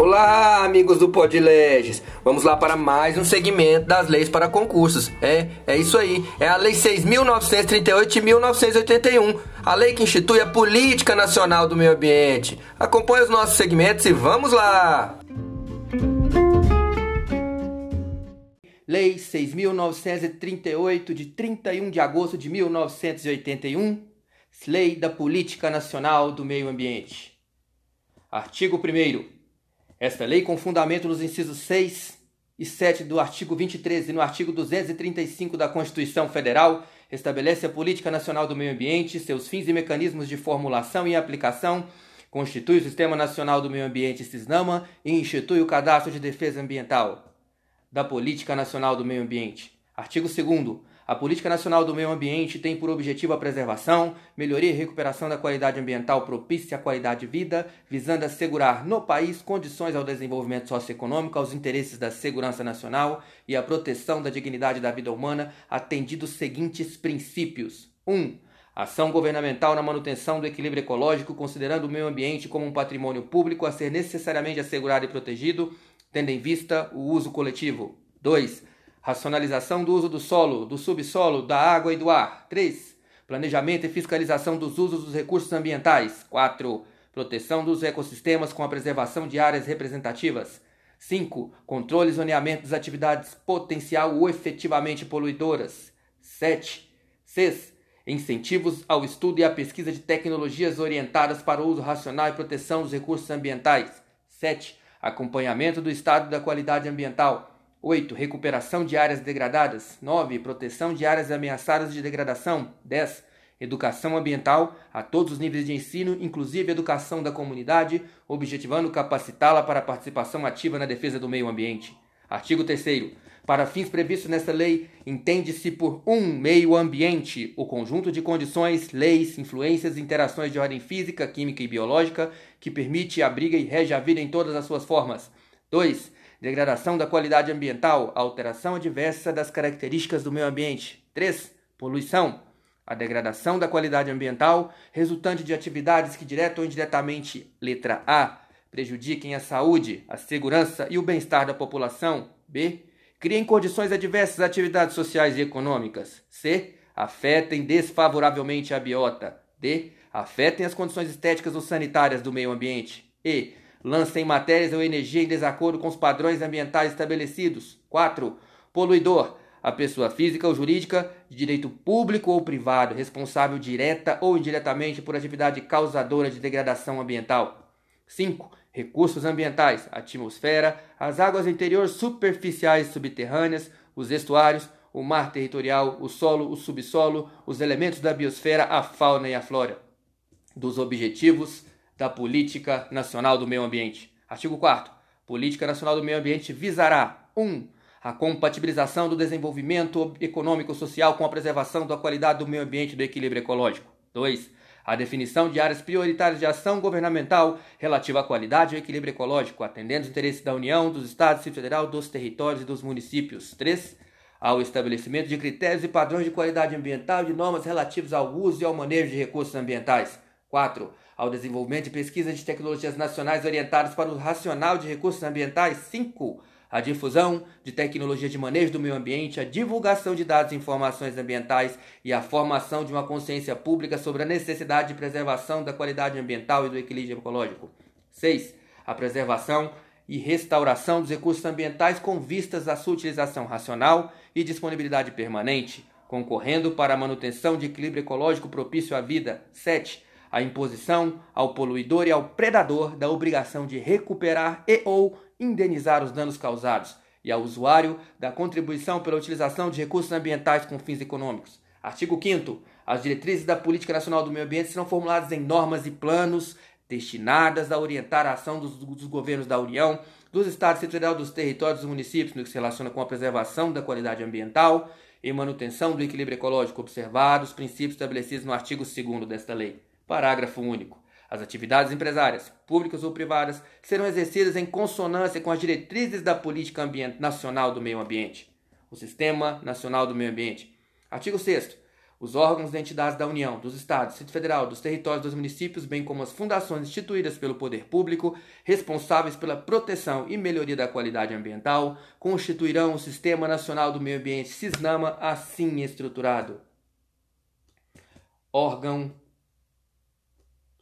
Olá, amigos do Podleges. Vamos lá para mais um segmento das leis para concursos. É, é isso aí. É a Lei 6.938 de 1981, a lei que institui a Política Nacional do Meio Ambiente. Acompanhe os nossos segmentos e vamos lá. Lei 6.938 de 31 de agosto de 1981, Lei da Política Nacional do Meio Ambiente. Artigo 1 esta lei, com fundamento nos incisos 6 e 7 do artigo 23 e no artigo 235 da Constituição Federal, estabelece a Política Nacional do Meio Ambiente, seus fins e mecanismos de formulação e aplicação, constitui o Sistema Nacional do Meio Ambiente SISNAMA e institui o Cadastro de Defesa Ambiental da Política Nacional do Meio Ambiente. Artigo 2 a Política Nacional do Meio Ambiente tem por objetivo a preservação, melhoria e recuperação da qualidade ambiental propícia à qualidade de vida, visando assegurar no país condições ao desenvolvimento socioeconômico, aos interesses da segurança nacional e à proteção da dignidade da vida humana, atendido os seguintes princípios: 1. Um, ação governamental na manutenção do equilíbrio ecológico, considerando o meio ambiente como um patrimônio público a ser necessariamente assegurado e protegido, tendo em vista o uso coletivo. 2 Racionalização do uso do solo, do subsolo, da água e do ar. 3. Planejamento e fiscalização dos usos dos recursos ambientais. 4. Proteção dos ecossistemas com a preservação de áreas representativas. 5. Controle e zoneamento das atividades potencial ou efetivamente poluidoras. 7. 6. Incentivos ao estudo e à pesquisa de tecnologias orientadas para o uso racional e proteção dos recursos ambientais. 7. Acompanhamento do estado da qualidade ambiental. 8. Recuperação de áreas degradadas. 9. Proteção de áreas ameaçadas de degradação. 10. Educação ambiental a todos os níveis de ensino, inclusive educação da comunidade, objetivando capacitá-la para participação ativa na defesa do meio ambiente. Artigo 3. Para fins previstos nesta lei, entende-se por um meio ambiente o conjunto de condições, leis, influências e interações de ordem física, química e biológica que permite, abriga e rege a vida em todas as suas formas. 2 degradação da qualidade ambiental, alteração adversa das características do meio ambiente. 3. Poluição, a degradação da qualidade ambiental resultante de atividades que direta ou indiretamente, letra A, prejudiquem a saúde, a segurança e o bem-estar da população. B. Criem condições adversas às atividades sociais e econômicas. C. Afetem desfavoravelmente a biota. D. Afetem as condições estéticas ou sanitárias do meio ambiente. E lancem matérias ou energia em desacordo com os padrões ambientais estabelecidos. 4. Poluidor. A pessoa física ou jurídica de direito público ou privado responsável direta ou indiretamente por atividade causadora de degradação ambiental. 5. Recursos ambientais: atmosfera, as águas interiores superficiais subterrâneas, os estuários, o mar territorial, o solo, o subsolo, os elementos da biosfera, a fauna e a flora. Dos objetivos da Política Nacional do Meio Ambiente. Artigo 4 Política Nacional do Meio Ambiente visará 1. Um, a compatibilização do desenvolvimento econômico-social com a preservação da qualidade do meio ambiente e do equilíbrio ecológico. 2. A definição de áreas prioritárias de ação governamental relativa à qualidade e ao equilíbrio ecológico, atendendo os interesses da União, dos Estados e Federal, dos territórios e dos municípios. 3. Ao estabelecimento de critérios e padrões de qualidade ambiental e de normas relativas ao uso e ao manejo de recursos ambientais. 4 ao desenvolvimento e pesquisa de tecnologias nacionais orientadas para o racional de recursos ambientais. 5. A difusão de tecnologia de manejo do meio ambiente, a divulgação de dados e informações ambientais e a formação de uma consciência pública sobre a necessidade de preservação da qualidade ambiental e do equilíbrio ecológico. 6. A preservação e restauração dos recursos ambientais com vistas à sua utilização racional e disponibilidade permanente, concorrendo para a manutenção de equilíbrio ecológico propício à vida. 7 a imposição ao poluidor e ao predador da obrigação de recuperar e ou indenizar os danos causados e ao usuário da contribuição pela utilização de recursos ambientais com fins econômicos. Artigo 5 As diretrizes da Política Nacional do Meio Ambiente serão formuladas em normas e planos destinadas a orientar a ação dos, dos governos da União, dos Estados Federal, dos territórios dos municípios no que se relaciona com a preservação da qualidade ambiental e manutenção do equilíbrio ecológico observado os princípios estabelecidos no artigo 2 desta lei. Parágrafo único. As atividades empresárias, públicas ou privadas, serão exercidas em consonância com as diretrizes da Política Nacional do Meio Ambiente. O Sistema Nacional do Meio Ambiente. Artigo 6. os órgãos e entidades da União, dos Estados, Distrito Federal, dos territórios dos municípios, bem como as fundações instituídas pelo poder público, responsáveis pela proteção e melhoria da qualidade ambiental, constituirão o Sistema Nacional do Meio Ambiente SISNAMA assim estruturado. Órgão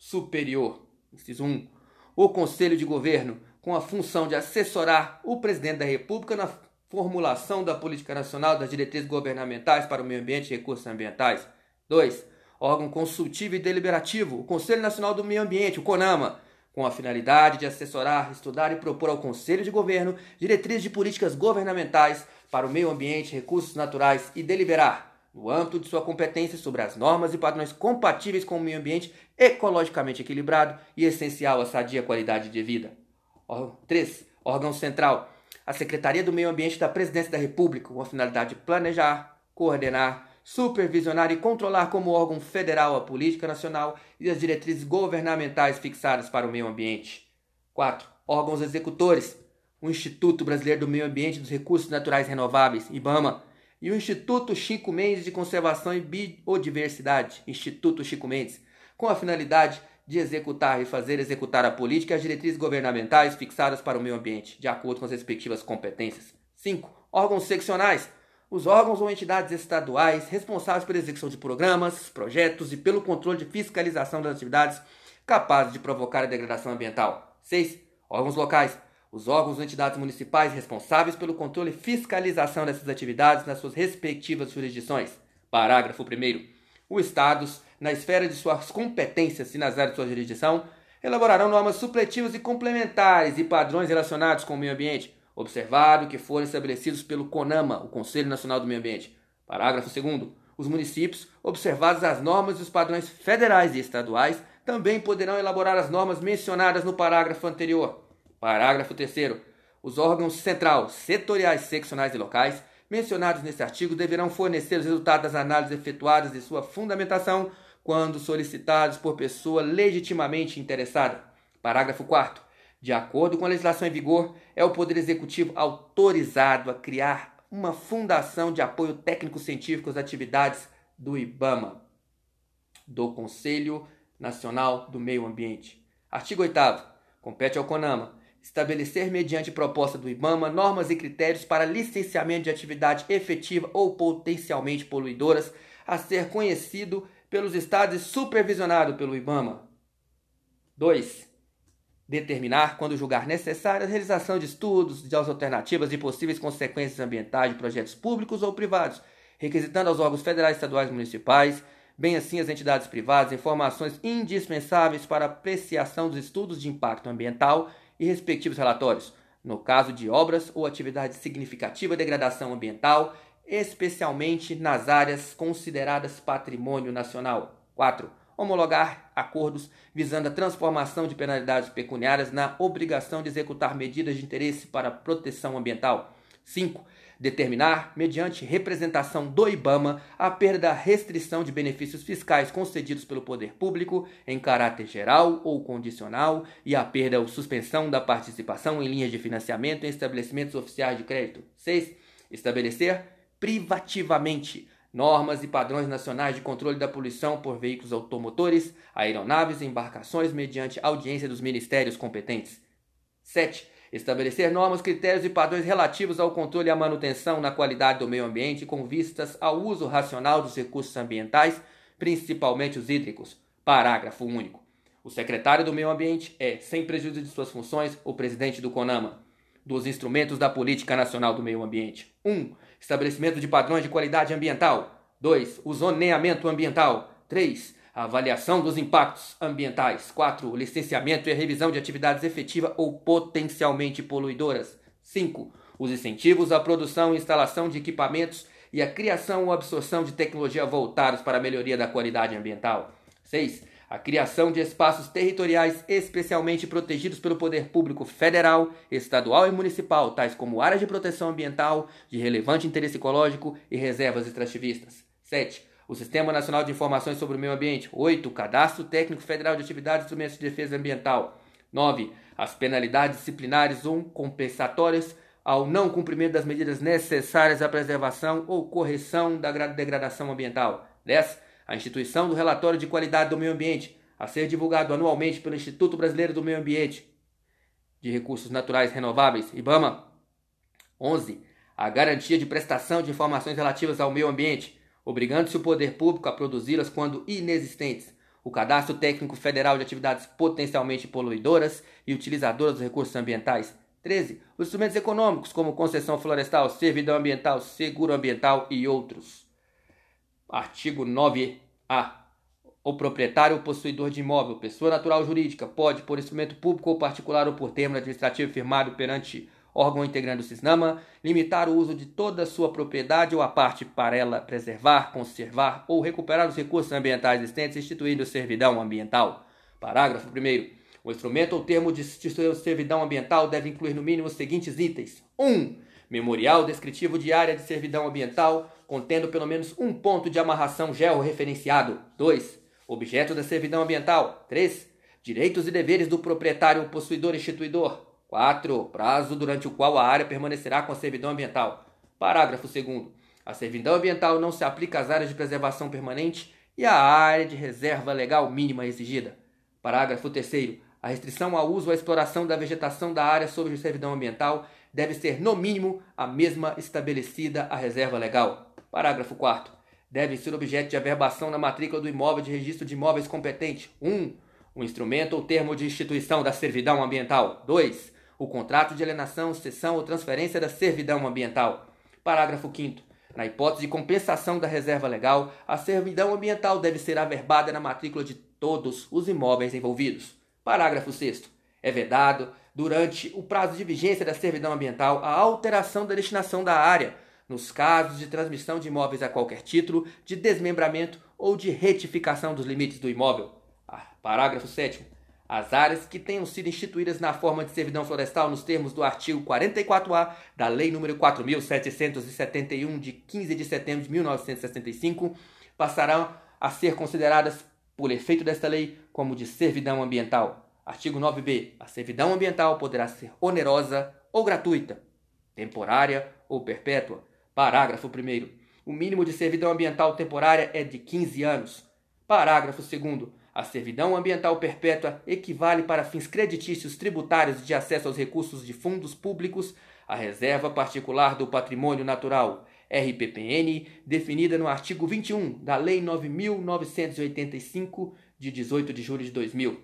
superior. Inciso 1. O Conselho de Governo, com a função de assessorar o presidente da República na formulação da política nacional das diretrizes governamentais para o meio ambiente e recursos ambientais. 2. Órgão consultivo e deliberativo, o Conselho Nacional do Meio Ambiente, o CONAMA, com a finalidade de assessorar, estudar e propor ao Conselho de Governo diretrizes de políticas governamentais para o meio ambiente, recursos naturais e deliberar, no âmbito de sua competência, sobre as normas e padrões compatíveis com o meio ambiente ecologicamente equilibrado e essencial à sadia qualidade de vida. 3. Órgão central, a Secretaria do Meio Ambiente da Presidência da República, com a finalidade de planejar, coordenar, supervisionar e controlar como órgão federal a política nacional e as diretrizes governamentais fixadas para o meio ambiente. 4. Órgãos executores: o Instituto Brasileiro do Meio Ambiente e dos Recursos Naturais Renováveis, IBAMA, e o Instituto Chico Mendes de Conservação e Biodiversidade, Instituto Chico Mendes, com a finalidade de executar e fazer executar a política e as diretrizes governamentais fixadas para o meio ambiente, de acordo com as respectivas competências. 5. Órgãos seccionais. Os órgãos ou entidades estaduais responsáveis pela execução de programas, projetos e pelo controle de fiscalização das atividades capazes de provocar a degradação ambiental. 6. Órgãos locais. Os órgãos ou entidades municipais responsáveis pelo controle e fiscalização dessas atividades nas suas respectivas jurisdições. Parágrafo 1. Os Estados na esfera de suas competências e nas áreas de sua jurisdição, elaborarão normas supletivas e complementares e padrões relacionados com o meio ambiente, observado que forem estabelecidos pelo CONAMA, o Conselho Nacional do Meio Ambiente. Parágrafo 2 Os municípios, observadas as normas e os padrões federais e estaduais, também poderão elaborar as normas mencionadas no parágrafo anterior. Parágrafo 3 Os órgãos central, setoriais, seccionais e locais mencionados neste artigo deverão fornecer os resultados das análises efetuadas de sua fundamentação quando solicitados por pessoa legitimamente interessada. Parágrafo 4. De acordo com a legislação em vigor, é o Poder Executivo autorizado a criar uma fundação de apoio técnico-científico às atividades do IBAMA, do Conselho Nacional do Meio Ambiente. Artigo 8. Compete ao CONAMA estabelecer, mediante proposta do IBAMA, normas e critérios para licenciamento de atividade efetiva ou potencialmente poluidoras a ser conhecido pelos estados e supervisionado pelo IBAMA. 2. Determinar, quando julgar necessária, a realização de estudos de alternativas e possíveis consequências ambientais de projetos públicos ou privados, requisitando aos órgãos federais, estaduais e municipais, bem assim as entidades privadas, informações indispensáveis para apreciação dos estudos de impacto ambiental e respectivos relatórios, no caso de obras ou atividade significativa de degradação ambiental especialmente nas áreas consideradas patrimônio nacional. 4. Homologar acordos visando a transformação de penalidades pecuniárias na obrigação de executar medidas de interesse para proteção ambiental. 5. Determinar, mediante representação do IBAMA, a perda da restrição de benefícios fiscais concedidos pelo poder público em caráter geral ou condicional e a perda ou suspensão da participação em linhas de financiamento em estabelecimentos oficiais de crédito. 6. Estabelecer privativamente normas e padrões nacionais de controle da poluição por veículos automotores, aeronaves e embarcações mediante audiência dos ministérios competentes. 7. Estabelecer normas, critérios e padrões relativos ao controle e à manutenção na qualidade do meio ambiente com vistas ao uso racional dos recursos ambientais, principalmente os hídricos. Parágrafo único. O secretário do Meio Ambiente é, sem prejuízo de suas funções, o presidente do CONAMA. Dos instrumentos da Política Nacional do Meio Ambiente. 1. Um, estabelecimento de padrões de qualidade ambiental. 2. O zoneamento ambiental. 3. Avaliação dos impactos ambientais. 4. O licenciamento e revisão de atividades efetivas ou potencialmente poluidoras. 5. Os incentivos à produção e instalação de equipamentos e a criação ou absorção de tecnologia voltados para a melhoria da qualidade ambiental. 6 a criação de espaços territoriais especialmente protegidos pelo poder público federal, estadual e municipal, tais como áreas de proteção ambiental de relevante interesse ecológico e reservas extrativistas. 7. O Sistema Nacional de Informações sobre o Meio Ambiente. 8. O Cadastro Técnico Federal de Atividades e Instrumentos de Defesa Ambiental. 9. As penalidades disciplinares ou compensatórias ao não cumprimento das medidas necessárias à preservação ou correção da degradação ambiental. 10. A instituição do relatório de qualidade do meio ambiente, a ser divulgado anualmente pelo Instituto Brasileiro do Meio Ambiente de Recursos Naturais Renováveis, IBAMA. 11. A garantia de prestação de informações relativas ao meio ambiente, obrigando-se o poder público a produzi-las quando inexistentes. O Cadastro Técnico Federal de Atividades Potencialmente Poluidoras e Utilizadoras dos Recursos Ambientais. 13. Os instrumentos econômicos, como concessão florestal, servidão ambiental, seguro ambiental e outros. Artigo 9A. O proprietário ou possuidor de imóvel, pessoa natural ou jurídica, pode, por instrumento público ou particular ou por termo administrativo firmado perante órgão integrante do CISNAMA, limitar o uso de toda a sua propriedade ou a parte para ela preservar, conservar ou recuperar os recursos ambientais existentes, instituindo servidão ambiental. Parágrafo 1 o instrumento ou termo de servidão ambiental deve incluir no mínimo os seguintes itens: 1. Um, memorial descritivo de área de servidão ambiental, contendo pelo menos um ponto de amarração georreferenciado. 2. Objeto da servidão ambiental. 3. Direitos e deveres do proprietário possuidor instituidor. 4. Prazo durante o qual a área permanecerá com a servidão ambiental. Parágrafo 2. A servidão ambiental não se aplica às áreas de preservação permanente e à área de reserva legal mínima exigida. Parágrafo 3. A restrição ao uso ou à exploração da vegetação da área sob servidão ambiental deve ser, no mínimo, a mesma estabelecida à reserva legal. Parágrafo 4. Deve ser objeto de averbação na matrícula do imóvel de registro de imóveis competente. 1. Um, o instrumento ou termo de instituição da servidão ambiental. 2. O contrato de alienação, cessão ou transferência da servidão ambiental. Parágrafo 5. Na hipótese de compensação da reserva legal, a servidão ambiental deve ser averbada na matrícula de todos os imóveis envolvidos. Parágrafo 6. É vedado, durante o prazo de vigência da servidão ambiental, a alteração da destinação da área, nos casos de transmissão de imóveis a qualquer título, de desmembramento ou de retificação dos limites do imóvel. Ah, parágrafo 7. As áreas que tenham sido instituídas na forma de servidão florestal nos termos do artigo 44A da Lei nº 4.771, de 15 de setembro de 1965, passarão a ser consideradas por efeito desta lei, como de servidão ambiental. Artigo 9b. A servidão ambiental poderá ser onerosa ou gratuita, temporária ou perpétua. Parágrafo 1. O mínimo de servidão ambiental temporária é de 15 anos. Parágrafo 2. A servidão ambiental perpétua equivale para fins creditícios tributários de acesso aos recursos de fundos públicos à reserva particular do patrimônio natural RPPN, definida no artigo 21 da Lei 9.985, de 18 de julho de 2000.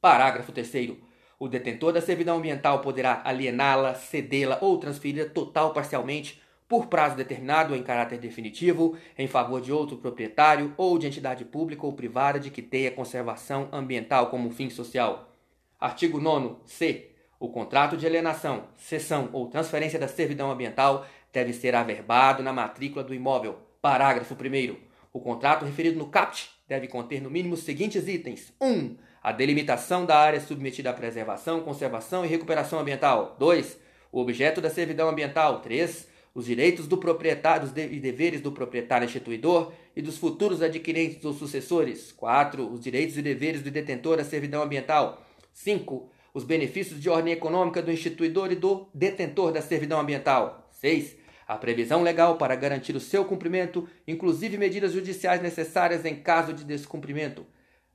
Parágrafo 3. O detentor da servidão ambiental poderá aliená-la, cedê-la ou transferi-la total ou parcialmente por prazo determinado ou em caráter definitivo em favor de outro proprietário ou de entidade pública ou privada de que tenha conservação ambiental como fim social. Artigo 9 C. O contrato de alienação, cessão ou transferência da servidão ambiental deve ser averbado na matrícula do imóvel. Parágrafo 1. O contrato referido no CAPT deve conter no mínimo os seguintes itens: 1. Um, a delimitação da área submetida à preservação, conservação e recuperação ambiental. 2. O objeto da servidão ambiental. 3. Os direitos do proprietário e deveres do proprietário instituidor e dos futuros adquirentes ou sucessores. 4. Os direitos e deveres do detentor da servidão ambiental. 5. Os benefícios de ordem econômica do instituidor e do detentor da servidão ambiental. 6 a previsão legal para garantir o seu cumprimento, inclusive medidas judiciais necessárias em caso de descumprimento.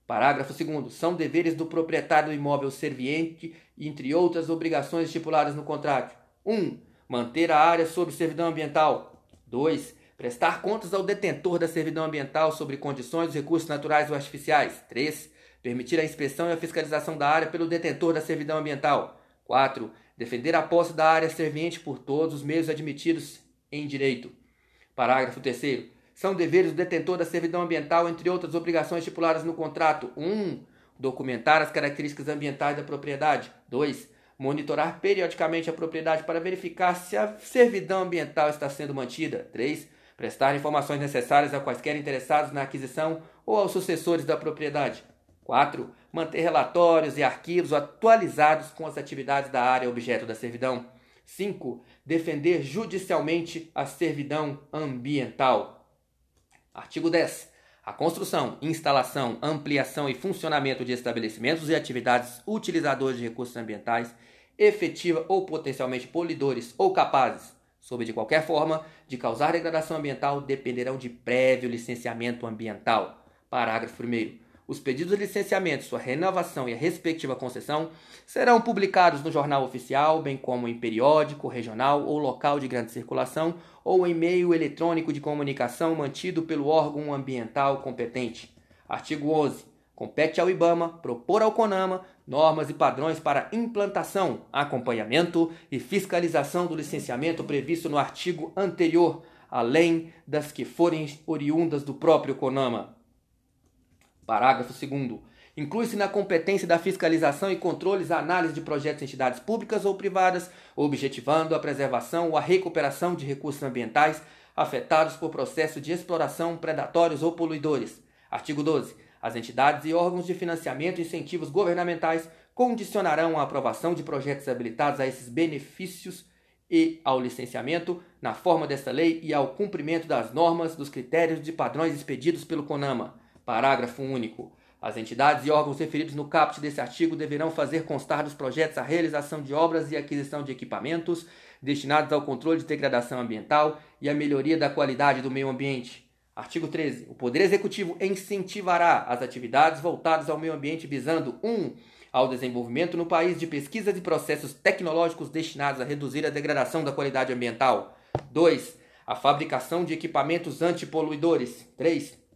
Parágrafo 2. São deveres do proprietário do imóvel serviente, entre outras obrigações estipuladas no contrato: 1. Um, manter a área sob servidão ambiental. 2. Prestar contas ao detentor da servidão ambiental sobre condições dos recursos naturais ou artificiais. 3. Permitir a inspeção e a fiscalização da área pelo detentor da servidão ambiental. 4. Defender a posse da área serviente por todos os meios admitidos em direito. Parágrafo 3. São deveres do detentor da servidão ambiental, entre outras obrigações estipuladas no contrato: 1. Um, documentar as características ambientais da propriedade. 2. Monitorar periodicamente a propriedade para verificar se a servidão ambiental está sendo mantida. 3. Prestar informações necessárias a quaisquer interessados na aquisição ou aos sucessores da propriedade. 4. Manter relatórios e arquivos atualizados com as atividades da área objeto da servidão. 5. Defender judicialmente a servidão ambiental. Artigo 10. A construção, instalação, ampliação e funcionamento de estabelecimentos e atividades utilizadores de recursos ambientais, efetiva ou potencialmente polidores ou capazes, sob de qualquer forma de causar degradação ambiental, dependerão de prévio licenciamento ambiental. Parágrafo 1. Os pedidos de licenciamento, sua renovação e a respectiva concessão serão publicados no Jornal Oficial, bem como em periódico, regional ou local de grande circulação ou em meio eletrônico de comunicação mantido pelo órgão ambiental competente. Artigo 11. Compete ao IBAMA propor ao CONAMA normas e padrões para implantação, acompanhamento e fiscalização do licenciamento previsto no artigo anterior, além das que forem oriundas do próprio CONAMA. Parágrafo 2. Inclui-se na competência da fiscalização e controles a análise de projetos em entidades públicas ou privadas, objetivando a preservação ou a recuperação de recursos ambientais afetados por processos de exploração predatórios ou poluidores. Artigo 12. As entidades e órgãos de financiamento e incentivos governamentais condicionarão a aprovação de projetos habilitados a esses benefícios e ao licenciamento na forma desta lei e ao cumprimento das normas, dos critérios de padrões expedidos pelo CONAMA. Parágrafo único. As entidades e órgãos referidos no caput desse artigo deverão fazer constar dos projetos a realização de obras e aquisição de equipamentos destinados ao controle de degradação ambiental e à melhoria da qualidade do meio ambiente. Artigo 13. O Poder Executivo incentivará as atividades voltadas ao meio ambiente visando 1. Um, ao desenvolvimento no país de pesquisas e processos tecnológicos destinados a reduzir a degradação da qualidade ambiental. 2. A fabricação de equipamentos antipoluidores. 3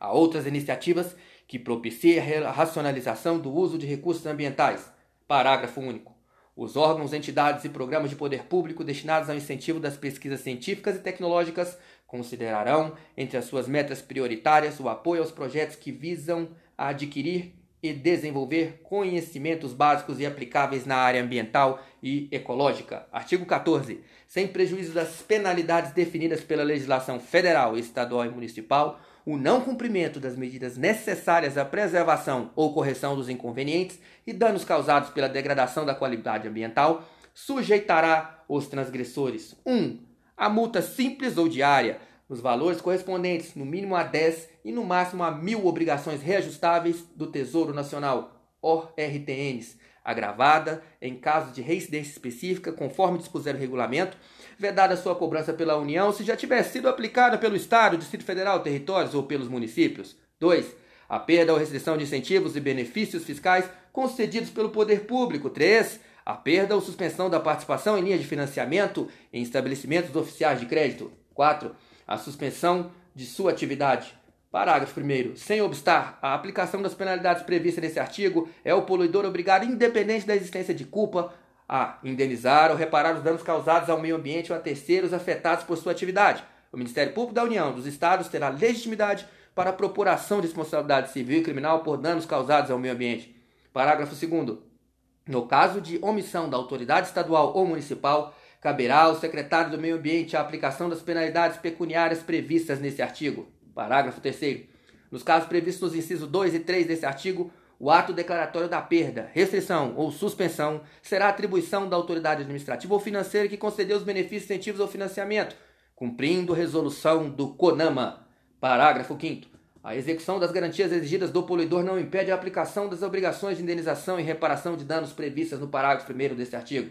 Há outras iniciativas que propiciem a racionalização do uso de recursos ambientais. Parágrafo único. Os órgãos, entidades e programas de poder público destinados ao incentivo das pesquisas científicas e tecnológicas considerarão, entre as suas metas prioritárias, o apoio aos projetos que visam adquirir e desenvolver conhecimentos básicos e aplicáveis na área ambiental e ecológica. Artigo 14. Sem prejuízo das penalidades definidas pela legislação federal, estadual e municipal, o não cumprimento das medidas necessárias à preservação ou correção dos inconvenientes e danos causados pela degradação da qualidade ambiental sujeitará os transgressores 1. Um, a multa simples ou diária, nos valores correspondentes no mínimo a 10 e no máximo a mil obrigações reajustáveis do Tesouro Nacional, ORTNs, agravada em caso de reincidência específica, conforme dispuser o regulamento, vedada sua cobrança pela União se já tiver sido aplicada pelo Estado, Distrito Federal, territórios ou pelos municípios. 2. A perda ou restrição de incentivos e benefícios fiscais concedidos pelo poder público. 3. A perda ou suspensão da participação em linha de financiamento em estabelecimentos oficiais de crédito. 4. A suspensão de sua atividade. Parágrafo 1. Sem obstar a aplicação das penalidades previstas nesse artigo, é o poluidor obrigado, independente da existência de culpa, a indenizar ou reparar os danos causados ao meio ambiente ou a terceiros afetados por sua atividade. O Ministério Público da União dos Estados terá legitimidade para a propuração de responsabilidade civil e criminal por danos causados ao meio ambiente. Parágrafo 2. No caso de omissão da autoridade estadual ou municipal, caberá ao secretário do Meio Ambiente a aplicação das penalidades pecuniárias previstas nesse artigo. Parágrafo 3. Nos casos previstos nos incisos 2 e 3 desse artigo, o ato declaratório da perda, restrição ou suspensão será atribuição da autoridade administrativa ou financeira que concedeu os benefícios, incentivos ou financiamento, cumprindo resolução do CONAMA. Parágrafo 5. A execução das garantias exigidas do poluidor não impede a aplicação das obrigações de indenização e reparação de danos previstas no parágrafo 1 deste artigo.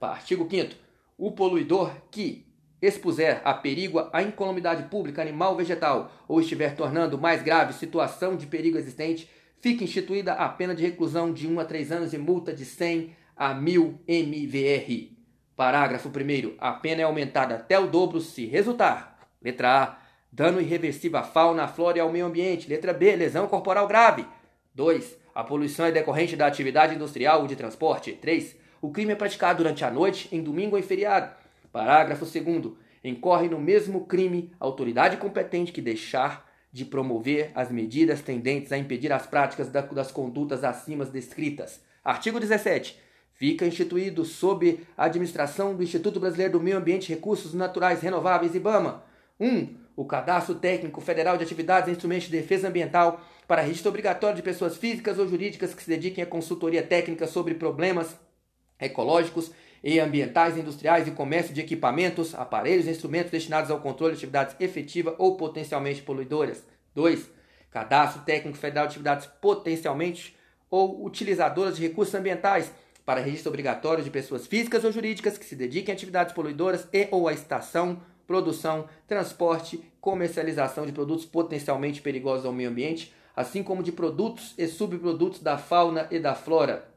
Artigo 5. O poluidor que, expuser a perigo a incolumidade pública animal ou vegetal ou estiver tornando mais grave situação de perigo existente, fica instituída a pena de reclusão de 1 a 3 anos e multa de 100 a 1000 MVR. Parágrafo 1 A pena é aumentada até o dobro se resultar. Letra A. Dano irreversível à fauna, à flora e ao meio ambiente. Letra B. Lesão corporal grave. 2. A poluição é decorrente da atividade industrial ou de transporte. 3. O crime é praticado durante a noite, em domingo ou em feriado. Parágrafo 2 Incorre no mesmo crime a autoridade competente que deixar de promover as medidas tendentes a impedir as práticas das condutas acima descritas. Artigo 17. Fica instituído sob a administração do Instituto Brasileiro do Meio Ambiente e Recursos Naturais Renováveis, IBAMA. 1. Um, o Cadastro Técnico Federal de Atividades e Instrumentos de Defesa Ambiental para registro obrigatório de pessoas físicas ou jurídicas que se dediquem à consultoria técnica sobre problemas ecológicos e ambientais, industriais e comércio de equipamentos, aparelhos e instrumentos destinados ao controle de atividades efetiva ou potencialmente poluidoras. 2. Cadastro técnico federal de atividades potencialmente ou utilizadoras de recursos ambientais para registro obrigatório de pessoas físicas ou jurídicas que se dediquem a atividades poluidoras e ou a estação, produção, transporte, comercialização de produtos potencialmente perigosos ao meio ambiente, assim como de produtos e subprodutos da fauna e da flora.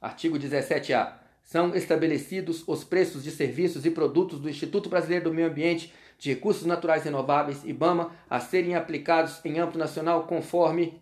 Artigo 17-A. São estabelecidos os preços de serviços e produtos do Instituto Brasileiro do Meio Ambiente de Recursos Naturais Renováveis, IBAMA, a serem aplicados em âmbito nacional conforme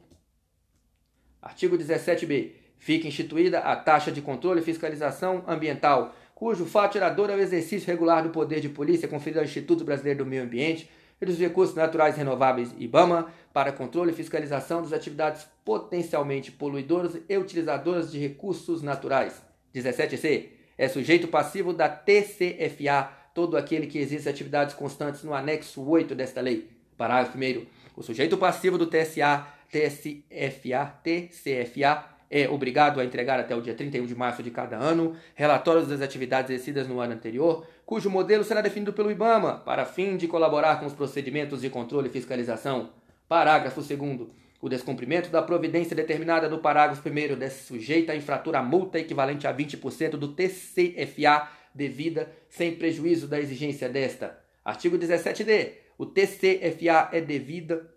artigo 17b. Fica instituída a taxa de controle e fiscalização ambiental, cujo fato é o exercício regular do poder de polícia conferido ao Instituto Brasileiro do Meio Ambiente e dos Recursos Naturais Renováveis, IBAMA, para controle e fiscalização das atividades potencialmente poluidoras e utilizadoras de recursos naturais. 17c. É sujeito passivo da TCFA todo aquele que exerce atividades constantes no anexo 8 desta lei. Parágrafo 1. O sujeito passivo do TSA, TSFA, TCFA é obrigado a entregar até o dia 31 de março de cada ano relatórios das atividades exercidas no ano anterior, cujo modelo será definido pelo IBAMA, para fim de colaborar com os procedimentos de controle e fiscalização. Parágrafo 2. O descumprimento da providência determinada no parágrafo 1 é sujeito a infrator a multa equivalente a 20% do TCFA devida, sem prejuízo da exigência desta. Artigo 17d. O TCFA é devida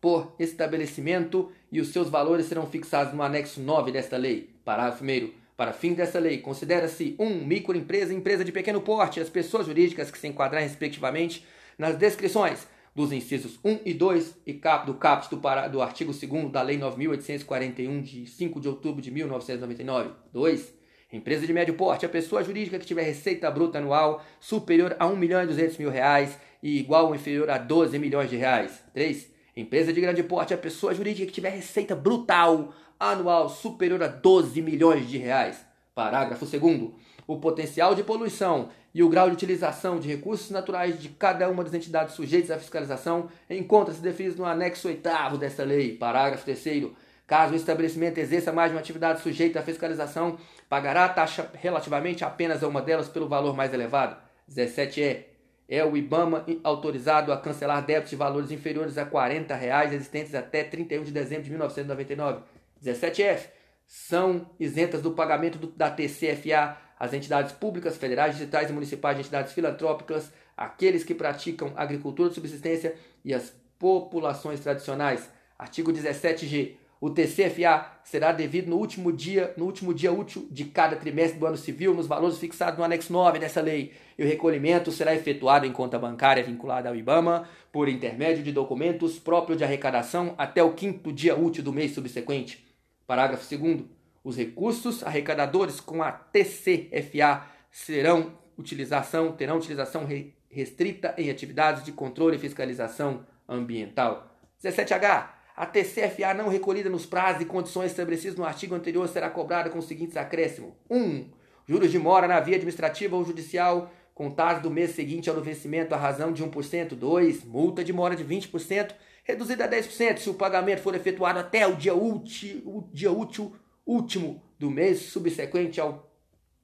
por estabelecimento e os seus valores serão fixados no anexo 9 desta lei. Parágrafo 1. Para fim desta lei, considera-se 1. Um, microempresa empresa de pequeno porte as pessoas jurídicas que se enquadrarem respectivamente nas descrições dos incisos 1 e 2 e cap, do caput do, do artigo 2 da Lei 9.841, de 5 de outubro de 1999. 2. Empresa de médio porte, a pessoa jurídica que tiver receita bruta anual superior a 1 milhão e 200 mil reais e igual ou inferior a 12 milhões de reais. 3. Empresa de grande porte, a pessoa jurídica que tiver receita brutal anual superior a 12 milhões de reais. Parágrafo 2 o potencial de poluição e o grau de utilização de recursos naturais de cada uma das entidades sujeitas à fiscalização encontra-se definido no anexo 8 desta lei. Parágrafo 3 Caso o estabelecimento exerça mais de uma atividade sujeita à fiscalização, pagará a taxa relativamente apenas a uma delas pelo valor mais elevado. 17 é é o IBAMA autorizado a cancelar débitos de valores inferiores a 40 reais existentes até 31 de dezembro de 1999. 17F. São isentas do pagamento da TCFA as entidades públicas, federais, digitais e municipais de entidades filantrópicas, aqueles que praticam agricultura de subsistência e as populações tradicionais. Artigo 17G. O TCFA será devido no último dia, no último dia útil de cada trimestre do ano civil, nos valores fixados no anexo 9 dessa lei. E o recolhimento será efetuado em conta bancária vinculada ao IBAMA por intermédio de documentos próprios de arrecadação até o quinto dia útil do mês subsequente. Parágrafo 2 Os recursos arrecadadores com a TCFA serão utilização, terão utilização restrita em atividades de controle e fiscalização ambiental. 17H a TCFA não recolhida nos prazos e condições estabelecidos no artigo anterior será cobrada com os seguintes acréscimos: 1. Um, juros de mora na via administrativa ou judicial contados do mês seguinte ao vencimento à razão de 1%. 2. Multa de mora de 20%, reduzida a 10% se o pagamento for efetuado até o dia útil, o dia útil último do mês subsequente ao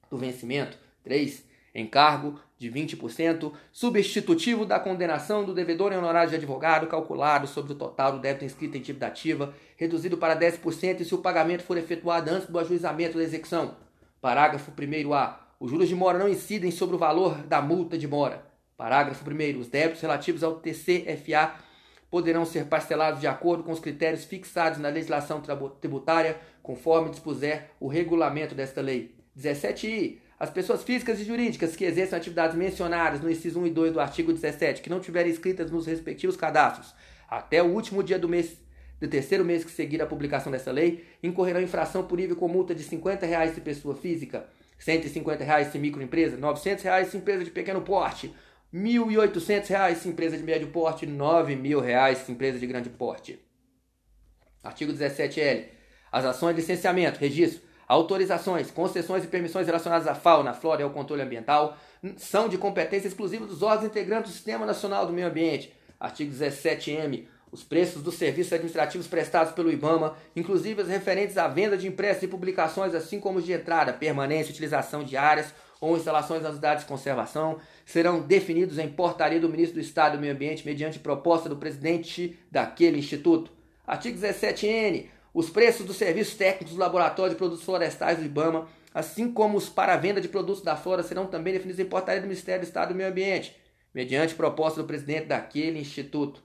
do vencimento. 3 encargo de 20%, substitutivo da condenação do devedor em honorário de advogado, calculado sobre o total do débito inscrito em dívida ativa, reduzido para 10% e se o pagamento for efetuado antes do ajuizamento da execução. Parágrafo 1a. Os juros de mora não incidem sobre o valor da multa de mora. Parágrafo 1 Os débitos relativos ao TCFA poderão ser parcelados de acordo com os critérios fixados na legislação tributária, conforme dispuser o regulamento desta lei. 17i. As pessoas físicas e jurídicas que exerçam atividades mencionadas no inciso 1 e 2 do artigo 17, que não tiverem inscritas nos respectivos cadastros até o último dia do mês do terceiro mês que seguir a publicação dessa lei, incorrerão infração punível com multa de 50 reais se pessoa física, 150 reais se microempresa, 900 reais se empresa de pequeno porte, 1.800 reais se empresa de médio porte, 9.000 reais se empresa de grande porte. Artigo 17L. As ações de licenciamento, registro, Autorizações, concessões e permissões relacionadas à fauna, flora e ao controle ambiental são de competência exclusiva dos órgãos integrantes do Sistema Nacional do Meio Ambiente. Artigo 17M. Os preços dos serviços administrativos prestados pelo IBAMA, inclusive os referentes à venda de impressos e publicações, assim como os de entrada, permanência e utilização de áreas ou instalações nas unidades de conservação, serão definidos em portaria do Ministro do Estado do Meio Ambiente mediante proposta do presidente daquele instituto. Artigo 17N. Os preços dos serviços técnicos do Laboratório de Produtos Florestais do IBAMA, assim como os para venda de produtos da flora, serão também definidos em portaria do Ministério do Estado do Meio Ambiente, mediante proposta do presidente daquele instituto.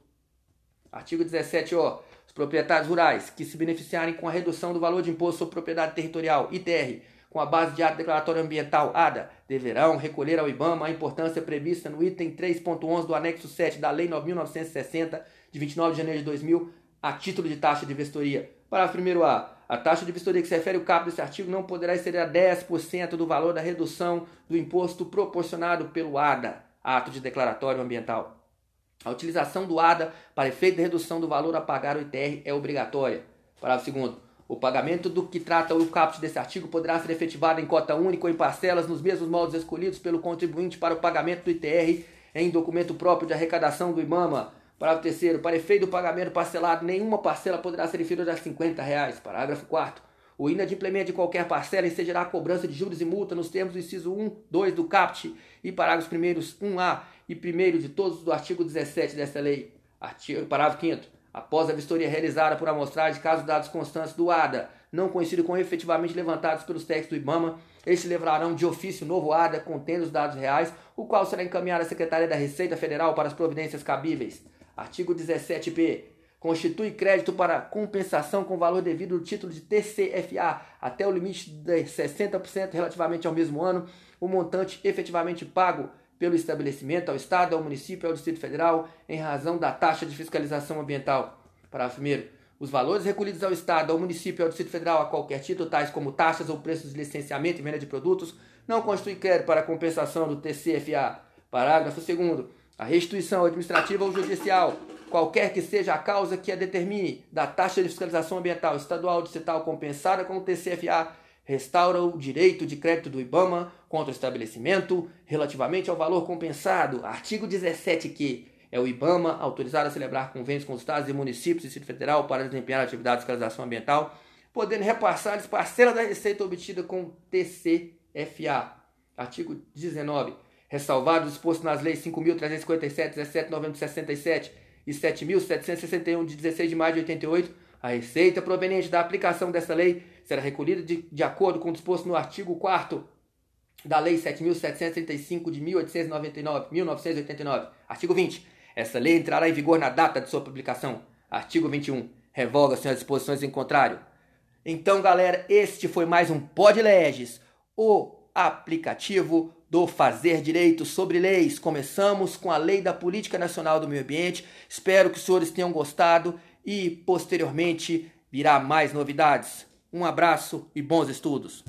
Artigo 17O. Os proprietários rurais que se beneficiarem com a redução do valor de imposto sobre propriedade territorial, ITR, com a base de ato declaratório ambiental, ADA, deverão recolher ao IBAMA a importância prevista no item 3.11 do anexo 7 da Lei 9.960, de 29 de janeiro de 2000, a título de taxa de vistoria. Parágrafo 1a. A taxa de vistoria que se refere ao caput desse artigo não poderá exceder a 10% do valor da redução do imposto proporcionado pelo ADA, ato de declaratório ambiental. A utilização do ADA para efeito de redução do valor a pagar o ITR é obrigatória. Parágrafo 2 O pagamento do que trata o caput desse artigo poderá ser efetivado em cota única ou em parcelas nos mesmos moldes escolhidos pelo contribuinte para o pagamento do ITR em documento próprio de arrecadação do IMAMA. Parágrafo 3 Para efeito do pagamento parcelado, nenhuma parcela poderá ser inferior a 50 reais. Parágrafo 4 o inadimplemento de qualquer parcela ensejará a cobrança de juros e multa nos termos do inciso 1, 2 do CAPT e parágrafos 1 1A e 1 de todos do artigo 17 desta lei. Artigo, parágrafo 5 Após a vistoria realizada por amostragem de casos dados constantes do ADA, não conhecido como efetivamente levantados pelos técnicos do IBAMA, estes levarão de ofício novo ADA contendo os dados reais, o qual será encaminhado à Secretaria da Receita Federal para as providências cabíveis. Artigo 17b constitui crédito para compensação com valor devido do título de TCFA até o limite de 60% relativamente ao mesmo ano, o montante efetivamente pago pelo estabelecimento ao Estado, ao município ao Distrito Federal em razão da taxa de fiscalização ambiental. Parágrafo 1 os valores recolhidos ao Estado, ao município ao Distrito Federal a qualquer título, tais como taxas ou preços de licenciamento e venda de produtos, não constituem crédito para compensação do TCFA. Parágrafo 2 A restituição administrativa ou judicial qualquer que seja a causa que a determine, da taxa de fiscalização ambiental estadual distrital compensada com o TCFA, restaura o direito de crédito do IBAMA contra o estabelecimento relativamente ao valor compensado. Artigo 17 que é o IBAMA autorizado a celebrar convênios com os estados e municípios e Distrito Federal para desempenhar atividade de fiscalização ambiental, podendo repassar-lhes parcela da receita obtida com TCFA. Artigo 19. Ressalvado disposto nas leis 5.357, 17, 90, 67 e 7.761 de 16 de maio de 88, a receita proveniente da aplicação desta lei será recolhida de, de acordo com o disposto no artigo 4 da Lei 7.735 de 1899, 1989. Artigo 20. Essa lei entrará em vigor na data de sua publicação. Artigo 21. Revoga-se as disposições em contrário. Então, galera, este foi mais um Pod Legis, o aplicativo do Fazer Direito sobre Leis. Começamos com a Lei da Política Nacional do Meio Ambiente. Espero que os senhores tenham gostado e posteriormente virá mais novidades. Um abraço e bons estudos.